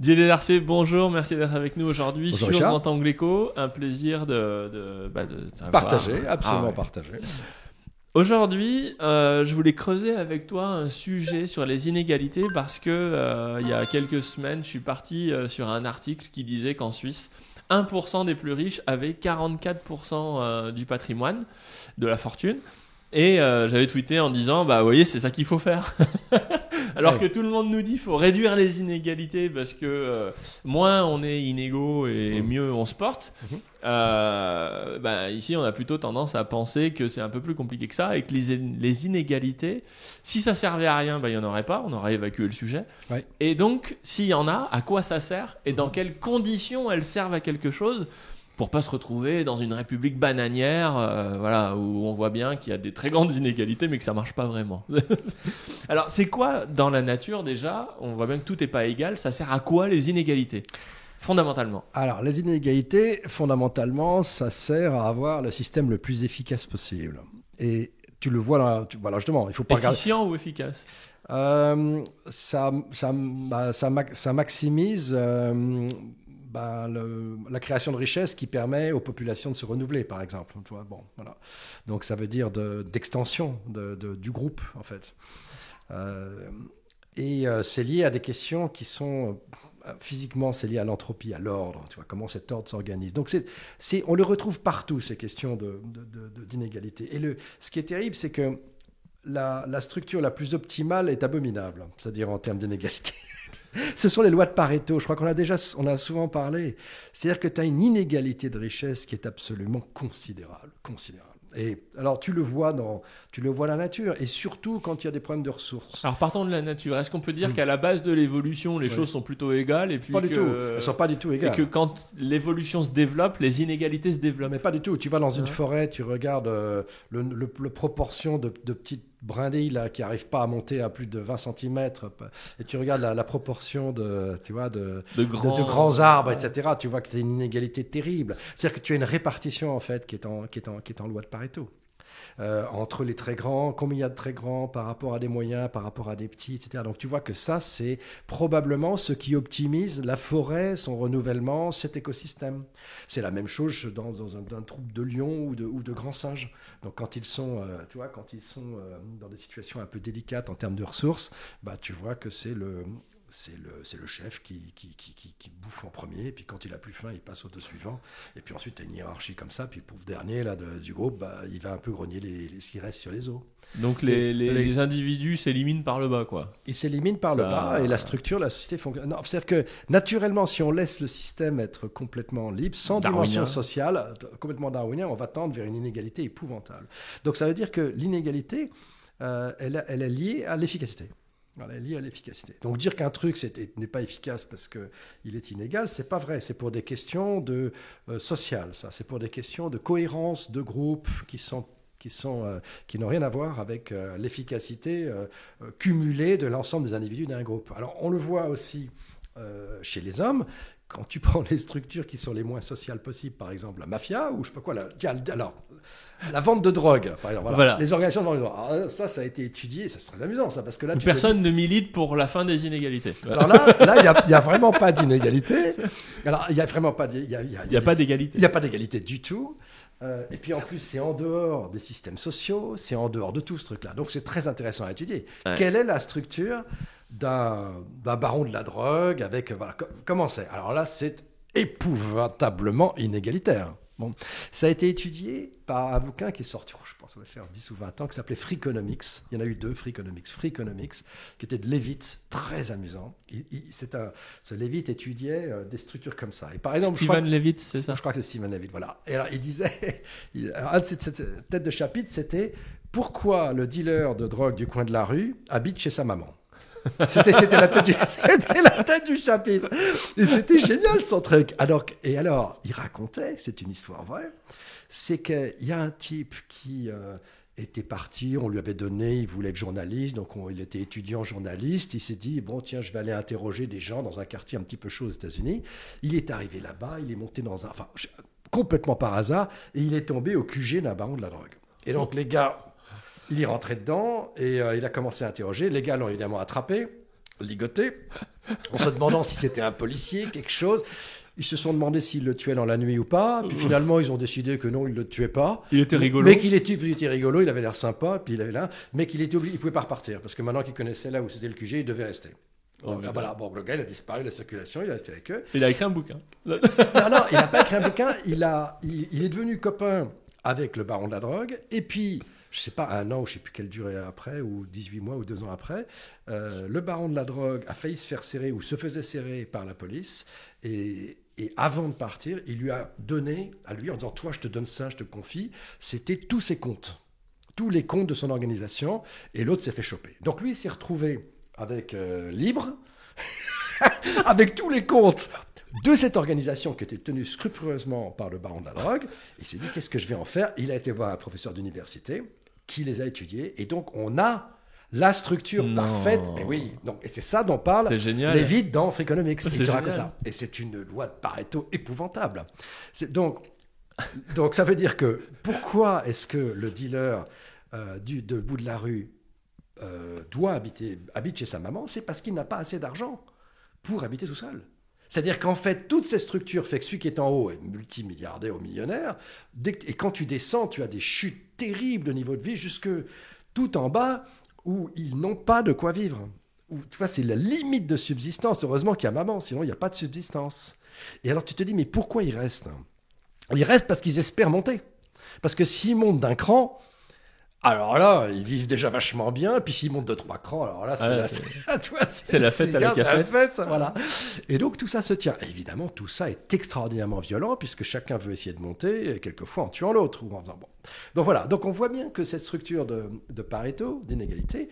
Didier Darcé, bonjour, merci d'être avec nous aujourd'hui sur Richard. Grand Angle Éco. Un plaisir de, de, bah, de. Partager, absolument Ah ouais. partager. Aujourd'hui, euh, je voulais creuser avec toi un sujet sur les inégalités parce que euh, il y a quelques semaines, je suis parti euh, sur un article qui disait qu'en Suisse, 1% des plus riches avaient 44% euh, du patrimoine, de la fortune. Et euh, j'avais tweeté en disant, bah vous voyez, c'est ça qu'il faut faire. Alors que tout le monde nous dit, faut réduire les inégalités parce que euh, moins on est inégaux et Mhm. mieux on se porte. Mhm. Euh, ben, ici, on a plutôt tendance à penser que c'est un peu plus compliqué que ça et que les, les inégalités, si ça servait à rien, ben, il n'y en aurait pas, on aurait évacué le sujet. Ouais. Et donc, s'il y en a, à quoi ça sert et dans quelles conditions elles servent à quelque chose pour pas se retrouver dans une république bananière, euh, voilà, où on voit bien qu'il y a des très grandes inégalités, mais que ça marche pas vraiment. Alors, c'est quoi dans la nature déjà On voit bien que tout n'est pas égal. Ça sert à quoi les inégalités? Fondamentalement. Alors, les inégalités, fondamentalement, ça sert à avoir le système le plus efficace possible. Et tu le vois là, tu, voilà, justement, il faut pas regarder. Efficient ou efficace? Euh, ça, ça, bah, ça maximise euh, le- la création de richesse qui permet aux populations de se renouveler, par exemple. Donc ça veut dire de- d'extension de, de- du groupe, en fait. Euh, et euh, c'est lié à des questions qui sont euh, physiquement, c'est lié à l'entropie, à l'ordre, tu vois, comment cet ordre s'organise. Donc on le retrouve partout, ces questions d'inégalité. Et ce qui est terrible, c'est que la, la structure la plus optimale est abominable, c'est-à-dire en termes d'inégalité. Ce sont les lois de Pareto, je crois qu'on a déjà on a souvent parlé. C'est-à-dire que tu as une inégalité de richesse qui est absolument considérable, considérable. Et alors tu le vois dans tu le vois la nature et surtout quand il y a des problèmes de ressources. Alors partons de la nature. Est-ce qu'on peut dire Mm. qu'à la base de l'évolution, les Ouais. choses sont plutôt égales et puis Pas du tout, elles sont pas du tout et égales. que quand l'évolution se développe, les inégalités se développent. Mais pas du tout. Tu vas dans une Ouais. forêt, tu regardes euh, le, le- le proportion de, de petites brindilles là, qui n'arrivent pas à monter à plus de 20 cm. Et tu regardes la, la proportion de, tu vois, de, De de- grands, de grands arbres, Ouais. etc. Tu vois que c'est une inégalité terrible. C'est-à-dire que tu as une répartition en fait qui est en, qui est en, qui est en loi de Pareto. Euh, entre les très grands, combien il y a de très grands par rapport à des moyens, par rapport à des petits, etc. Donc tu vois que ça, c'est probablement ce qui optimise la forêt, son renouvellement, cet écosystème. C'est la même chose dans, un, troupe de lions ou de, grands singes. Donc quand ils sont, euh, quand ils sont euh, dans des situations un peu délicates en termes de ressources, bah, tu vois que c'est le, c'est le, c'est le chef qui, qui, qui, qui- bouffe en premier, et puis quand il a plus faim, il passe au deux suivant. Et puis ensuite, tu as une hiérarchie comme ça, puis le pauvre dernier là, de- du groupe, bah, il va un peu grogner les, les, ce qui reste sur les os. Donc les, les, individus s'éliminent par le bas, quoi. Il s'élimine par le bas, et la structure, la société fonctionne. C'est-à-dire que naturellement, si on laisse le système être complètement libre, sans Darwinien. dimension sociale, complètement darwinien, on va tendre vers une inégalité épouvantable. Donc ça veut dire que l'inégalité, euh, elle, elle est liée à l'efficacité. Voilà, liée à l'efficacité. Donc dire qu'un truc n'est pas efficace parce qu'il est inégal, c'est pas vrai. C'est pour des questions de euh, sociales. C'est pour des questions de cohérence de groupe qui sont qui sont euh, qui n'ont rien à voir avec euh, l'efficacité euh, cumulée de l'ensemble des individus d'un groupe. Alors on le voit aussi chez les hommes. Quand tu prends les structures qui sont les moins sociales possibles, par exemple la mafia ou je sais pas quoi, la, alors la vente de drogue, par exemple, voilà. Voilà. les organisations de vente de drogue. Alors, ça, ça a été étudié, ça c'est très amusant, ça, parce que là, tu Personne ne milite pour la fin des inégalités. alors là, là, il n'y a, il y a vraiment pas d'inégalité. Alors, il n'y a vraiment pas il y a, y pas d'égalité. il n'y a pas d'égalité du tout. Euh, et puis en plus, c'est en dehors des systèmes sociaux, c'est en dehors de tout ce truc-là. Donc c'est très intéressant à étudier. Ouais. Quelle est la structure d'un baron de la drogue avec voilà co- comment c'est? Alors là, c'est épouvantablement inégalitaire. Bon, ça a été étudié par un bouquin qui est sorti, oh, je pense, ça va faire 10 ou 20 ans, qui s'appelait Freakonomics. Il y en a eu deux, Freakonomics. Freakonomics, qui était de Levitt, très amusant. Il- il- c'est un, ce Levitt étudiait euh, des structures comme ça. Et par exemple, Steven Levitt, c'est ça? Je crois que c'est Steven Levitt, voilà. Et alors, il disait, il- alors, un de ses têtes de chapitre, c'était pourquoi le dealer de drogue du coin de la rue habite chez sa maman? C'était la, tête du- c'était la tête du chapitre. Et c'était génial son truc. Alors, et alors, il racontait, c'est une histoire vraie, c'est qu'il y a un type qui euh, était parti, on lui avait donné, il voulait être journaliste, donc on- il était étudiant journaliste, il s'est dit, bon tiens, je vais aller interroger des gens dans un quartier un petit peu chaud aux États-Unis. Il est arrivé là-bas, il est monté dans un... Enfin, complètement par hasard, et il est tombé au QG d'un baron de la drogue. Et donc les gars, il est rentré dedans, et euh, il a commencé à interroger. Les gars l'ont évidemment attrapé. ligoté, en se demandant si c'était un policier, quelque chose. Ils se sont demandé s'il le tuait dans la nuit ou pas. Puis finalement, ils ont décidé que non, il le tuait pas. Il était rigolo. Mais qu'il était, il était rigolo, il avait l'air sympa, puis il avait là, mais qu'il était obligé, il pouvait pas repartir parce que maintenant qu'il connaissait là où c'était le QG, il devait rester. Oh, Donc, ah, voilà, bon, le gars, il a disparu de la circulation, il est resté avec eux. Il a écrit un bouquin. Non, non, il n'a pas écrit un bouquin, il, a, il, il est devenu copain avec le baron de la drogue, et puis, je sais pas, un an, ou je sais plus quelle durée après, ou 18 mois, ou deux ans après, euh, le baron de la drogue a failli se faire serrer, ou se faisait serrer par la police, et, avant de partir, il lui a donné, à lui, en disant, toi, je te donne ça, je te confie, c'était tous ses comptes, tous les comptes de son organisation, et l'autre s'est fait choper. Donc lui, il s'est retrouvé avec euh, libre, avec tous les comptes de cette organisation qui était tenue scrupuleusement par le baron de la drogue. Il s'est dit, qu'est-ce que je vais en faire? Il a été voir un professeur d'université qui les a étudiés. Et donc, on a la structure Non. parfaite. Et oui, donc, et c'est ça dont parle génial. Dans Freakonomics. Il dira comme ça. Et c'est une loi de Pareto épouvantable. C'est donc, donc, ça veut dire que pourquoi est-ce que le dealer euh, du de bout de la rue euh, doit habiter habite chez sa maman? C'est parce qu'il n'a pas assez d'argent pour habiter tout seul. C'est-à-dire qu'en fait, toutes ces structures fait que celui qui est en haut est multimilliardaire ou millionnaire. Et quand tu descends, tu as des chutes terribles de niveau de vie jusque tout en bas où ils n'ont pas de quoi vivre. Tu vois, c'est la limite de subsistance. Heureusement qu'il y a maman, sinon il n'y a pas de subsistance. Et alors tu te dis, mais pourquoi ils restent? Ils restent parce qu'ils espèrent monter. Parce que s'ils montent d'un cran, alors là, ils vivent déjà vachement bien. Puis s'ils montent de trois crans, alors là, c'est la, c'est- la fête la fête, voilà. Et donc tout ça se tient. Et évidemment, tout ça est extraordinairement violent puisque chacun veut essayer de monter, et quelquefois en tuant l'autre ou en faisant bon. Donc voilà. Donc on voit bien que cette structure de, de Pareto, d'inégalité,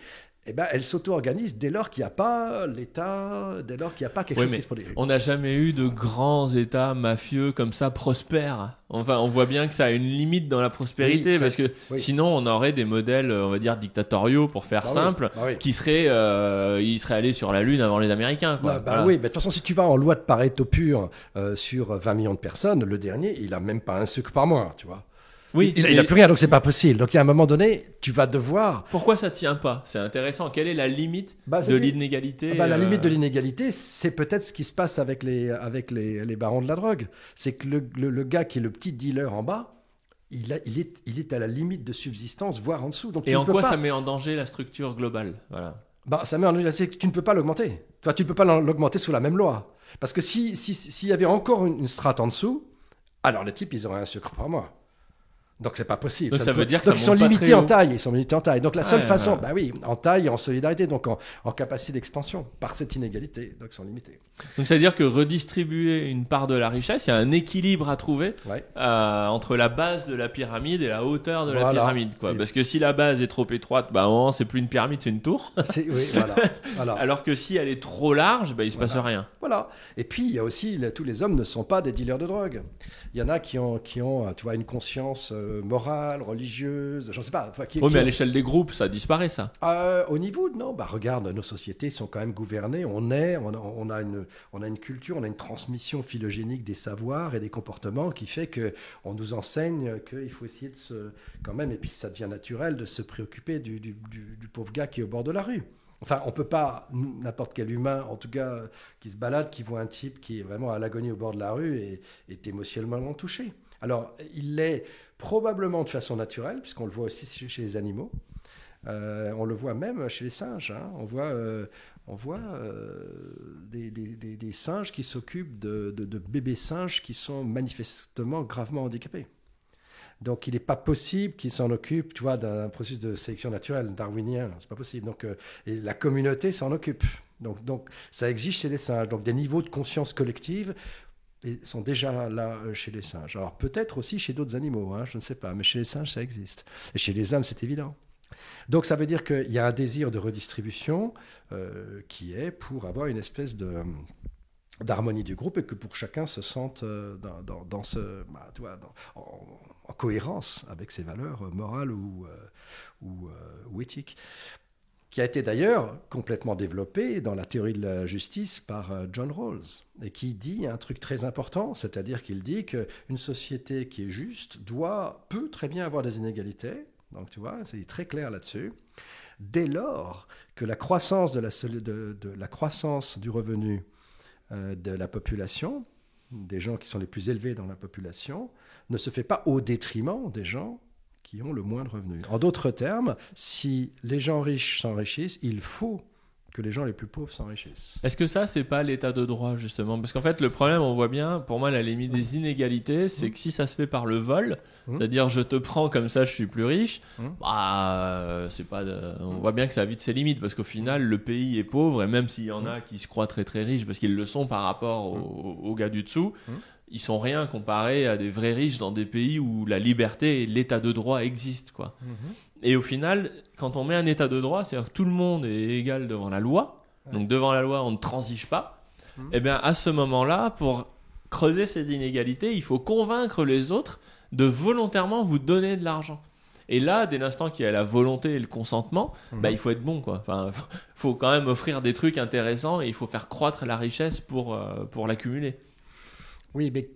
eh ben, elle s'auto-organise dès lors qu'il n'y a pas l'État, dès lors qu'il n'y a pas quelque Oui, chose qui se produit. On n'a jamais eu de grands États mafieux comme ça prospères. Enfin, on voit bien que ça a une limite dans la prospérité Oui, parce que oui. sinon on aurait des modèles, on va dire dictatoriaux pour faire Ah simple, ah qui seraient, euh, ils seraient allés sur la lune avant les Américains. Quoi. Bah, bah Voilà. oui, mais de toute façon, si tu vas en loi de Pareto pure euh, sur 20 millions de personnes, le dernier, il a même pas un sucre par mois, tu vois. Oui, Il, il mais a plus rien, donc c'est pas possible. Donc il y a un moment donné, tu vas devoir pourquoi ça tient pas? C'est intéressant. Quelle est la limite Bah, de l'inégalité Ah bah, la euh, limite de l'inégalité, c'est peut-être ce qui se passe avec les, avec les, les barons de la drogue. C'est que le, le- le gars qui est le petit dealer en bas, il, a- il, est, il est à la limite de subsistance, voire en dessous. Donc Et tu en quoi pas, ça met en danger la structure globale? Voilà. bah, ça met en danger, c'est que tu ne peux pas l'augmenter. Toi, tu ne peux pas l'augmenter sous la même loi. Parce que s'il si, s'il y avait encore une, une strate en dessous, alors les types, ils auraient un sucre par mois. Donc c'est pas possible. Donc ça ne veut peut- dire que donc ça ils sont limités en taille. Ils sont limités en taille. Donc la seule Ouais, façon, ouais. bah oui, en taille, en solidarité, donc en, en capacité d'expansion par cette inégalité. Donc ils sont limités. Donc ça veut dire que redistribuer une part de la richesse, il y a un équilibre à trouver Ouais. euh, entre la base de la pyramide et la hauteur de la pyramide. Quoi. Parce que si la base est trop étroite, bah, moment, c'est plus une pyramide, c'est une tour. Oui, voilà. voilà. Alors que si elle est trop large, bah, il se passe rien. Voilà. Et puis, il y a aussi, tous les hommes ne sont pas des dealers de drogue. Il y en a qui ont, qui ont euh, tu vois, une conscience euh, morale, religieuse, je ne sais pas. enfin, qui- Oui, qui mais à l'échelle des groupes, ça disparaît, ça. Euh, au niveau, non, bah regarde, nos sociétés sont quand même gouvernées. On est, on a, on a une, on a une culture, on a une transmission phylogénique des savoirs et des comportements qui fait que on nous enseigne qu'il faut essayer de se, quand même, et puis ça devient naturel de se préoccuper du, du, du- du pauvre gars qui est au bord de la rue. Enfin, on peut pas, n'importe quel humain, en tout cas, euh, qui se balade, qui voit un type qui est vraiment à l'agonie au bord de la rue et est émotionnellement touché. Alors, il l'est probablement de façon naturelle, puisqu'on le voit aussi chez- les animaux. Euh, on le voit même chez les singes. hein. On voit, euh, on voit euh, des, singes qui s'occupent de, bébés singes qui sont manifestement gravement handicapés. Donc, il n'est pas possible qu'ils s'en occupent, tu vois, d'un processus de sélection naturelle darwinien. C'est pas possible. Donc, et la communauté s'en occupe. Donc, donc, ça existe chez les singes. Donc, des niveaux de conscience collective sont déjà là euh, chez les singes. Alors, peut-être aussi chez d'autres animaux, hein, je ne sais pas, mais chez les singes, ça existe. Et chez les hommes, c'est évident. Donc ça veut dire qu'il y a un désir de redistribution euh, qui est pour avoir une espèce de d'harmonie du groupe et que pour chacun se sente euh, dans, ce bah, tu vois, en, en cohérence avec ses valeurs euh, morales ou, euh, euh, ou éthiques qui a été d'ailleurs complètement développé dans la théorie de la justice par euh, John Rawls, et qui dit un truc très important, c'est-à-dire qu'il dit qu'une société qui est juste doit, peut très bien avoir des inégalités, Donc tu vois, c'est très clair là-dessus. Dès lors que la croissance, de la, croissance du revenu euh, de la population, des gens qui sont les plus élevés dans la population, ne se fait pas au détriment des gens qui ont le moins de revenus. En d'autres termes, si les gens riches s'enrichissent, il faut que les gens les plus pauvres s'enrichissent. Est-ce que ça, c'est pas l'état de droit, justement? Parce qu'en fait, le problème, on voit bien, pour moi, la limite des inégalités, c'est que si ça se fait par le vol, mmh. c'est-à-dire je te prends comme ça, je suis plus riche, mmh. bah, c'est pas. On voit bien que ça a vite ses limites, parce qu'au final, le pays est pauvre, et même s'il y en a qui se croient très très riches, parce qu'ils le sont par rapport aux, gars du dessous, mmh. Ils sont rien comparés à des vrais riches dans des pays où la liberté et l'état de droit existent, quoi. Et au final, quand on met un état de droit, c'est-à-dire que tout le monde est égal devant la loi, donc devant la loi, on ne transige pas, mmh. et eh bien à ce moment-là, pour creuser ces inégalités, il faut convaincre les autres de volontairement vous donner de l'argent. Et là, dès l'instant qu'il y a la volonté et le consentement, mmh. bah, il faut être bon, quoi. Enfin, faut quand même offrir des trucs intéressants et il faut faire croître la richesse pour, euh, pour l'accumuler. Oui, mais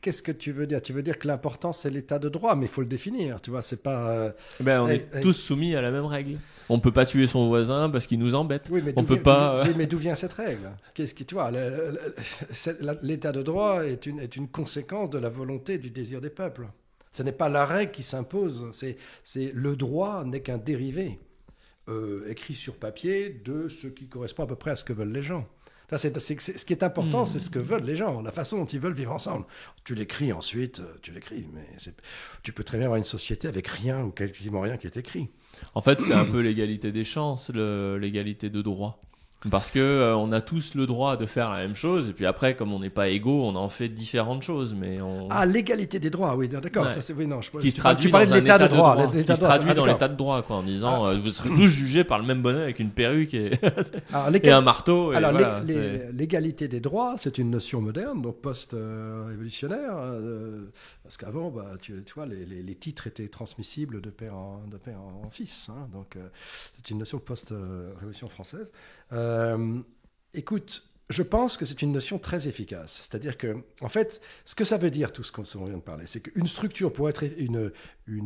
qu'est-ce que tu veux dire? Tu veux dire que l'important c'est l'état de droit, mais il faut le définir. Tu vois, c'est pas. Euh, eh ben, on est eh, eh. tous soumis à la même règle. On peut pas tuer son voisin parce qu'il nous embête. Oui, mais on peut pas. Oui, mais d'où vient cette règle? Qu'est-ce qui, tu vois, l'état de droit est une, est une conséquence de la volonté du désir des peuples. Ce n'est pas la règle qui s'impose. C'est, c'est le droit n'est qu'un dérivé euh, écrit sur papier de ce qui correspond à peu près à ce que veulent les gens ce qui est important, c'est ce que veulent les gens, la façon dont ils veulent vivre ensemble. Tu l'écris ensuite, euh, tu l'écris, mais tu peux très bien avoir une société avec rien ou quasiment rien qui est écrit. En fait, c'est un peu l'égalité des chances, l'égalité de droit. Parce que euh, on a tous le droit de faire la même chose, et puis après, comme on n'est pas égaux, on en fait différentes choses. Mais on... Ah, l'égalité des droits, oui, d'accord. Ça, c'est oui, non. Je, qui se traduit tu parlais de l'état de droit, qui se traduit dans l'état de droit, quoi, en disant, ah. euh, vous serez tous jugés par le même bonnet avec une perruque et, et un marteau. Alors, l'égalité des droits, c'est une notion moderne, donc post-révolutionnaire, euh, parce qu'avant, bah, tu, tu, vois, les, les, titres étaient transmissibles de père en, de père en fils, hein, donc c'est une notion post-révolution française. Euh, écoute, je pense que c'est une notion très efficace. C'est-à-dire que, en fait, ce que ça veut dire, tout ce qu'on vient de parler, c'est qu'une structure, pour être une,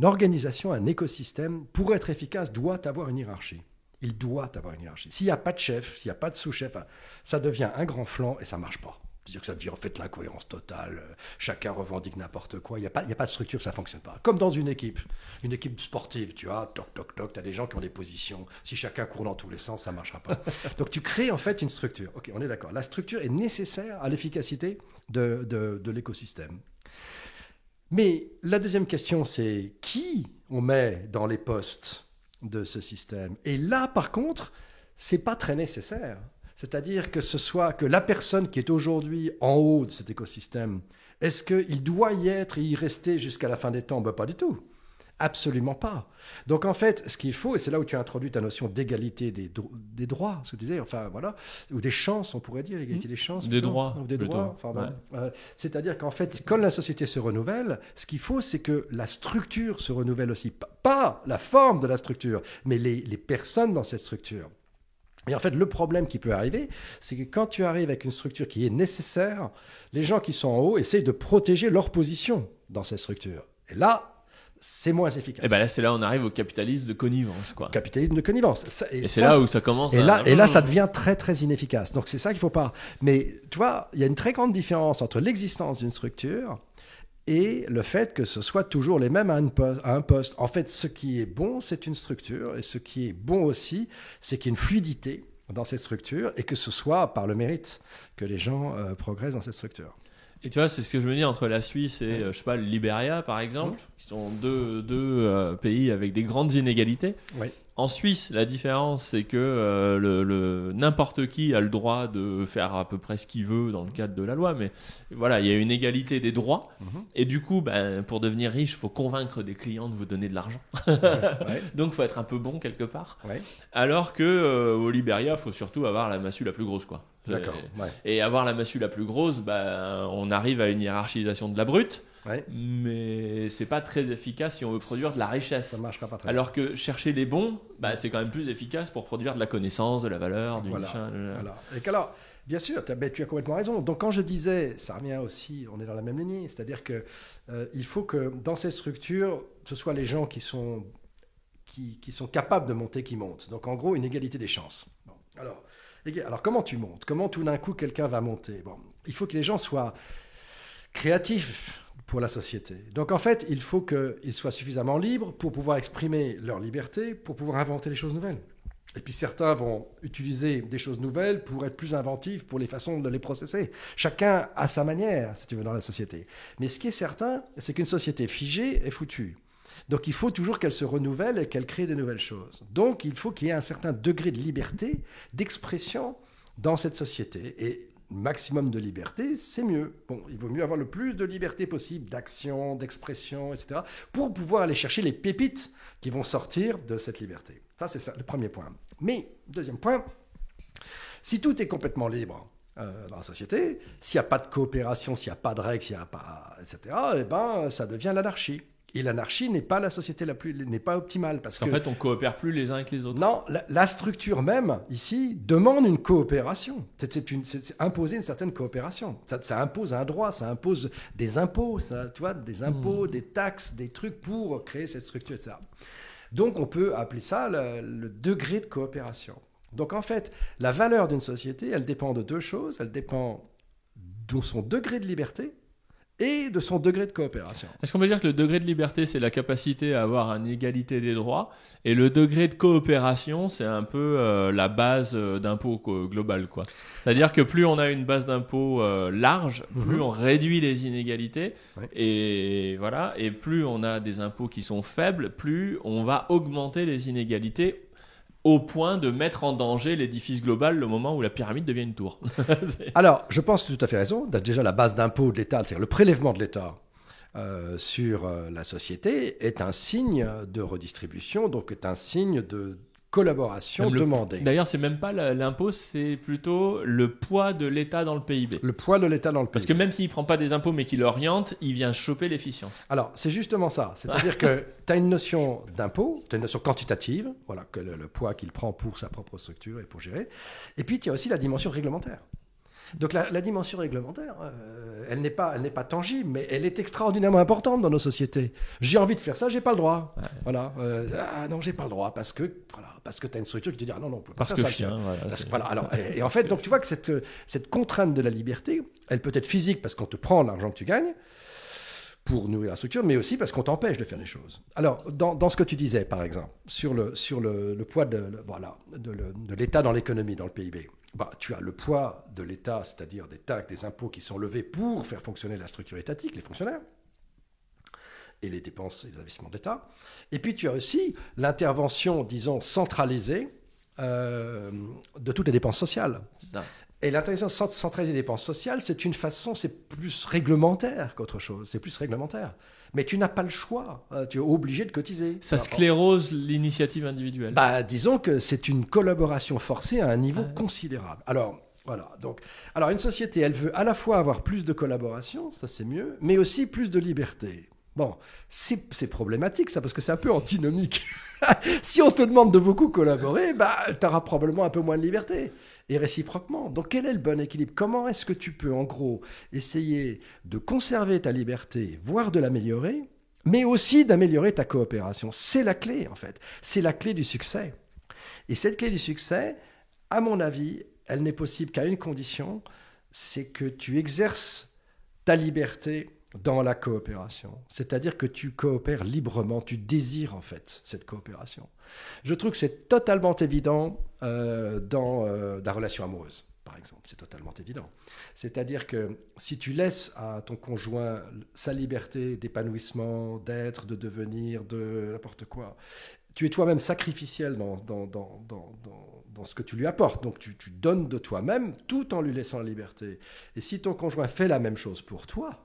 organisation, un écosystème, pour être efficace, doit avoir une hiérarchie. Il doit avoir une hiérarchie. S'il n'y a pas de chef, s'il n'y a pas de sous-chef, ça devient un grand flanc et ça marche pas. C'est-à-dire que ça devient en fait l'incohérence totale. Chacun revendique n'importe quoi. Il n'y a, pas, a pas de structure, ça ne fonctionne pas. Comme dans une équipe. Une équipe sportive, tu vois, toc, toc, toc, tu as des gens qui ont des positions. Si chacun court dans tous les sens, ça ne marchera pas. Donc tu crées en fait une structure. Ok, on est d'accord. La structure est nécessaire à l'efficacité de, de, de l'écosystème. Mais la deuxième question, c'est qui on met dans les postes de ce système? Et là, par contre, c'est pas très nécessaire. C'est-à-dire que ce soit que la personne qui est aujourd'hui en haut de cet écosystème, est-ce qu'il doit y être et y rester jusqu'à la fin des temps? Ben, Pas du tout. Absolument pas. Donc en fait, ce qu'il faut, et c'est là où tu as introduit ta notion d'égalité des, des, droits, ce que tu disais, enfin voilà, ou des chances, on pourrait dire, égalité des chances. Des droits. des droits. Euh, c'est-à-dire qu'en fait, quand la société se renouvelle, ce qu'il faut, c'est que la structure se renouvelle aussi. Pas la forme de la structure, mais les, les personnes dans cette structure. Et en fait, le problème qui peut arriver, c'est que quand tu arrives avec une structure qui est nécessaire, les gens qui sont en haut essayent de protéger leur position dans cette structure. Et là, c'est moins efficace. Et ben là, c'est là où on arrive au capitalisme de connivence, quoi. Capitalisme de connivence. et, c'est là où ça commence. Et là, et là, ça devient très très inefficace. Donc c'est ça qu'il faut pas. Mais tu vois, il y a une très grande différence entre l'existence d'une structure et le fait que ce soit toujours les mêmes à, un poste. En fait, ce qui est bon, c'est une structure, et ce qui est bon aussi, c'est qu'il y ait une fluidité dans cette structure, et que ce soit par le mérite que les gens euh, progressent dans cette structure. Et tu vois, c'est ce que je me dis entre la Suisse et, euh, je sais pas, le Liberia, par exemple, qui sont deux, deux euh, pays avec des grandes inégalités. Oui. En Suisse, la différence, c'est que euh, le, n'importe qui a le droit de faire à peu près ce qu'il veut dans le cadre de la loi, mais voilà, il y a une égalité des droits. Mhm. Et du coup, ben, pour devenir riche, il faut convaincre des clients de vous donner de l'argent. Donc, il faut être un peu bon quelque part. Alors que euh, au Liberia, il faut surtout avoir la massue la plus grosse, quoi. D'accord. Et avoir la massue la plus grosse, ben, on arrive à une hiérarchisation de la brute. Ouais. Mais c'est pas très efficace si on veut produire de la richesse. Ça marchera pas très Alors que chercher les bons, bah, c'est quand même plus efficace pour produire de la connaissance, de la valeur, du voilà. voilà. Et alors, bien sûr, tu as, tu as, complètement raison. Donc quand je disais, ça revient aussi, on est dans la même lignée, c'est-à-dire que euh, il faut que dans ces structures, ce soit les gens qui sont qui, qui sont capables de monter qui montent. Donc en gros, une égalité des chances. Bon, alors, alors comment tu montes? Comment tout d'un coup quelqu'un va monter? Bon, il faut que les gens soient créatifs pour la société. Donc en fait, il faut qu'ils soient suffisamment libres pour pouvoir exprimer leur liberté, pour pouvoir inventer des choses nouvelles. Et puis certains vont utiliser des choses nouvelles pour être plus inventifs pour les façons de les processer. Chacun a sa manière, si tu veux, dans la société. Mais ce qui est certain, c'est qu'une société figée est foutue. Donc il faut toujours qu'elle se renouvelle et qu'elle crée de nouvelles choses. Donc il faut qu'il y ait un certain degré de liberté, d'expression dans cette société. Et maximum de liberté, c'est mieux. Bon, il vaut mieux avoir le plus de liberté possible d'action, d'expression, etc., pour pouvoir aller chercher les pépites qui vont sortir de cette liberté. Ça, c'est ça, le premier point. Mais, deuxième point, si tout est complètement libre euh, dans la société, s'il n'y a pas de coopération, s'il n'y a pas de règles, s'il n'y a pas, etc., eh ben, ça devient l'anarchie. Et l'anarchie n'est pas la société la plus, n'est pas optimale parce Parce que qu'en fait, on coopère plus les uns avec les autres. non, la, la structure même, ici, demande une coopération. C'est une- imposer une certaine coopération. Ça, ça impose un droit, ça impose des impôts, ça, tu vois, des impôts, des taxes, des trucs pour créer cette structure, etc. Donc, on peut appeler ça le, le degré de coopération. Donc, en fait, la valeur d'une société, elle dépend de deux choses. Elle dépend de son degré de liberté et de son degré de coopération. Est-ce qu'on peut dire que le degré de liberté, c'est la capacité à avoir une égalité des droits, et le degré de coopération, c'est un peu euh, la base euh, d'impôt global, quoi. C'est-à-dire que plus on a une base d'impôt euh, large, plus Mhm. on réduit les inégalités, et voilà, et plus on a des impôts qui sont faibles, plus on va augmenter les inégalités au point de mettre en danger l'édifice global le moment où la pyramide devient une tour. Alors, je pense que tu as tout à fait raison. Déjà, la base d'impôt de l'État, c'est-à-dire le prélèvement de l'État euh, sur euh, la société, est un signe de redistribution, donc est un signe de collaboration Le- demandée. D'ailleurs, c'est même pas l'impôt, c'est plutôt le poids de l'État dans le PIB. Le poids de l'État dans le pays. Parce que même s'il prend pas des impôts mais qu'il oriente, il vient choper l'efficience. Alors, c'est justement ça. C'est-à-dire que tu as une notion d'impôt, tu as une notion quantitative, voilà, que le, le poids qu'il prend pour sa propre structure et pour gérer. Et puis, tu as aussi la dimension réglementaire. Donc, la, la dimension réglementaire, euh, elle n'est pas, elle n'est pas tangible, mais elle est extraordinairement importante dans nos sociétés. J'ai envie de faire ça, j'ai pas le droit. Voilà. Euh, ah non, j'ai pas le droit parce que, voilà, parce que tu as une structure qui te dit ah non, non, on peut pas faire que ça. chien, voilà. Parce voilà, alors, et, et en fait, donc tu vois que cette, cette contrainte de la liberté, elle peut être physique parce qu'on te prend l'argent que tu gagnes pour nourrir la structure, mais aussi parce qu'on t'empêche de faire les choses. Alors, dans, ce que tu disais, par exemple, sur le, sur le, poids de, voilà, de, l'État dans l'économie, dans le PIB, bah, tu as le poids de l'État, c'est-à-dire des taxes, des impôts qui sont levés pour faire fonctionner la structure étatique, les fonctionnaires, et les dépenses et les investissements de l'État. Et puis tu as aussi l'intervention, disons, centralisée euh, de toutes les dépenses sociales. Et cent- centralisée des dépenses sociales, c'est une façon, c'est plus réglementaire qu'autre chose. C'est plus réglementaire. Mais tu n'as pas le choix. Euh, tu es obligé de cotiser. Ça sclérose l'initiative individuelle. Bah, disons que c'est une collaboration forcée à un niveau Ouais. considérable. Alors, voilà. Donc, alors, une société, elle veut à la fois avoir plus de collaboration, ça c'est mieux, mais aussi plus de liberté. Bon, c'est c'est problématique ça, parce que c'est un peu antinomique. si on te demande de beaucoup collaborer, bah, tu auras probablement un peu moins de liberté. Et réciproquement. Donc, quel est le bon équilibre? Comment est-ce que tu peux, en gros, essayer de conserver ta liberté, voire de l'améliorer, mais aussi d'améliorer ta coopération? C'est la clé, en fait. C'est la clé du succès. Et cette clé du succès, à mon avis, elle n'est possible qu'à une condition, c'est que tu exerces ta liberté dans la coopération. C'est-à-dire que tu coopères librement, tu désires en fait cette coopération. Je trouve que c'est totalement évident euh, dans euh, la relation amoureuse, par exemple. C'est totalement évident. C'est-à-dire que si tu laisses à ton conjoint sa liberté d'épanouissement, d'être, de devenir, de n'importe quoi, tu es toi-même sacrificiel dans, dans, dans, dans, ce que tu lui apportes. Donc tu donnes de toi-même tout en lui laissant la liberté. Et si ton conjoint fait la même chose pour toi,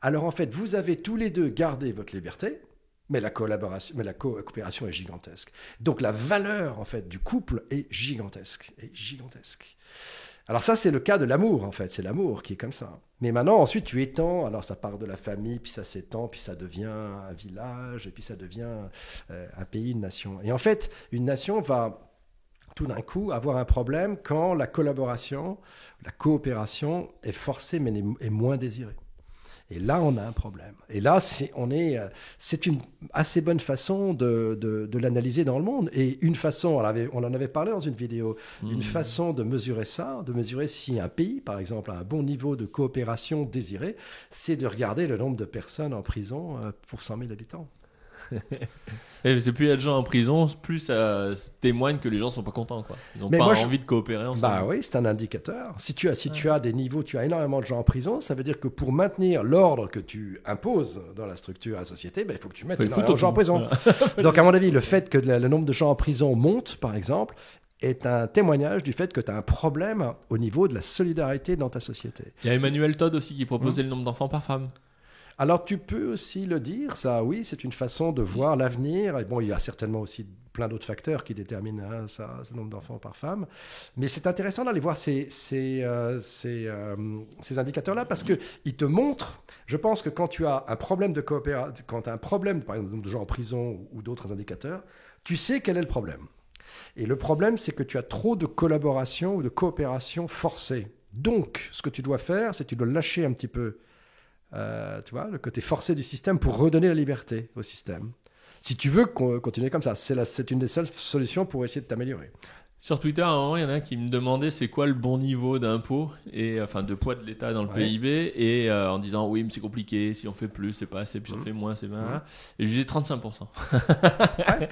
alors en fait, vous avez tous les deux gardé votre liberté, mais la collaboration, mais la co- coopération est gigantesque. Donc la valeur en fait du couple est gigantesque, gigantesque. Alors ça c'est le cas de l'amour en fait, c'est l'amour qui est comme ça. Mais maintenant ensuite tu étends, alors ça part de la famille, puis ça s'étend, puis ça devient un village, et puis ça devient euh, un pays, une nation. Et en fait, une nation va tout d'un coup avoir un problème quand la collaboration, la coopération est forcée mais est moins désirée. Et là, on a un problème. Et là, c'est, on est, euh, c'est une assez bonne façon de, de, de l'analyser dans le monde. Et une façon, on, avait, on en avait parlé dans une vidéo, une Mhm. façon de mesurer ça, de mesurer si un pays, par exemple, a un bon niveau de coopération désiré, c'est de regarder le nombre de personnes en prison euh, pour 100 000 habitants. Et c'est plus il y a de gens en prison, plus ça témoigne que les gens sont pas contents, quoi. Ils ont Mais pas moi, je- envie de coopérer ensemble. Bah oui, c'est un indicateur. Si tu as, si tu as des niveaux, tu as énormément de gens en prison, ça veut dire que pour maintenir l'ordre que tu imposes dans la structure à la société, ben, il faut que tu mettes énormément de gens en prison. Donc, à mon avis, le fait que le le nombre de gens en prison monte, par exemple, est un témoignage du fait que tu as un problème au niveau de la solidarité dans ta société. Il y a Emmanuel Todd aussi qui proposait le nombre d'enfants par femme. Alors, tu peux aussi le dire, ça, oui, c'est une façon de voir l'avenir. Et bon, il y a certainement aussi plein d'autres facteurs qui déterminent hein, ça, ce nombre d'enfants par femme. Mais c'est intéressant d'aller voir ces, ces, euh, ces, euh, ces indicateurs-là parce qu'ils te montrent, je pense que quand tu as un problème de coopération, quand tu as un problème, par exemple, de gens en prison ou d'autres indicateurs, tu sais quel est le problème. Et le problème, c'est que tu as trop de collaboration ou de coopération forcée. Donc, ce que tu dois faire, c'est que tu dois lâcher un petit peu euh, tu vois, le côté forcé du système pour redonner la liberté au système. Si tu veux con- continuer comme ça, c'est une des seules solutions pour essayer de t'améliorer. Sur Twitter, à un moment, il y en a qui me demandaient c'est quoi le bon niveau d'impôt et enfin de poids de l'État dans le Ouais. PIB et euh, en disant oui mais c'est compliqué si on fait plus c'est pas assez puis si on Mhm. fait moins c'est pas Mhm. et je disais 35%.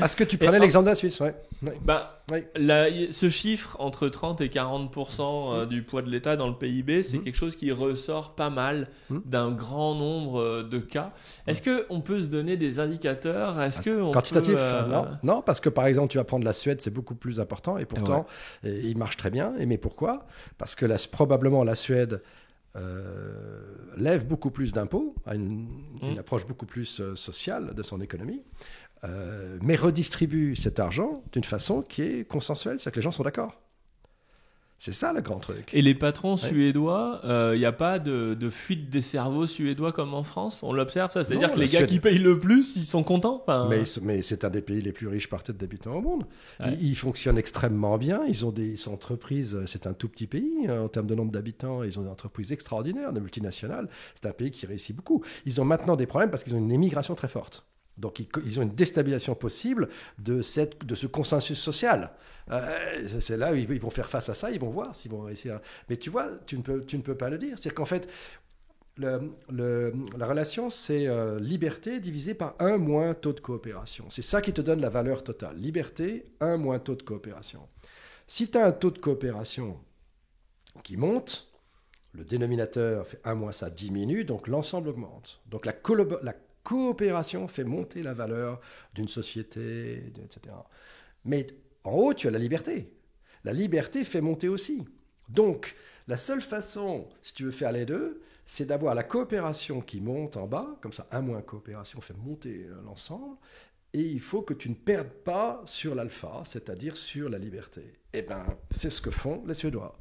Est-ce que tu prenais l'exemple de la Suisse ouais. Ouais. Bah ce chiffre entre 30 et 40% euh, du poids de l'État dans le PIB c'est Mhm. quelque chose qui ressort pas mal Mhm. d'un grand nombre euh, de cas. Est-ce que on peut se donner des indicateurs? Est-ce que on Quantitatif peut, euh, Non, non, parce que par exemple, tu vas prendre la Suède, c'est beaucoup plus important et pourtant, et il marche très bien. Et mais pourquoi? Parce que la- probablement la Suède euh, lève beaucoup plus d'impôts, a une, une Mm. approche beaucoup plus euh, sociale de son économie, euh, mais redistribue cet argent d'une façon qui est consensuelle, c'est-à-dire que les gens sont d'accord. C'est ça le grand truc. Et les patrons suédois, il n'y a pas de, de fuite des cerveaux suédois comme en France? On l'observe, ça? C'est-à-dire que les gars qui payent le plus, ils sont contents? Enfin, Mais, mais c'est un des pays les plus riches par tête d'habitants au monde. Ouais. Ils, ils fonctionnent extrêmement bien. Ils ont des entreprises. C'est un tout petit pays hein, en termes de nombre d'habitants. Ils ont des entreprises extraordinaires, des multinationales. C'est un pays qui réussit beaucoup. Ils ont maintenant des problèmes parce qu'ils ont une émigration très forte. Donc ils, ont une déstabilisation possible de, cette, de ce consensus social. Euh, c'est là où ils, vont faire face à ça. Ils vont voir s'ils vont réussir. Mais tu vois, tu ne peux, tu ne peux pas le dire. C'est qu'en fait, la relation, c'est euh, liberté divisé par un moins taux de coopération. C'est ça qui te donne la valeur totale. Liberté, un moins taux de coopération. Si tu as un taux de coopération qui monte, le dénominateur fait un moins ça diminue, donc l'ensemble augmente. Donc la, la coopération fait monter la valeur d'une société, etc. Mais en haut, tu as la liberté. La liberté fait monter aussi. Donc, la seule façon, si tu veux faire les deux, c'est d'avoir la coopération qui monte en bas, comme ça, un moins coopération fait monter euh, l'ensemble, et il faut que tu ne perdes pas sur l'alpha, c'est-à-dire sur la liberté. Eh bien, c'est ce que font les Suédois.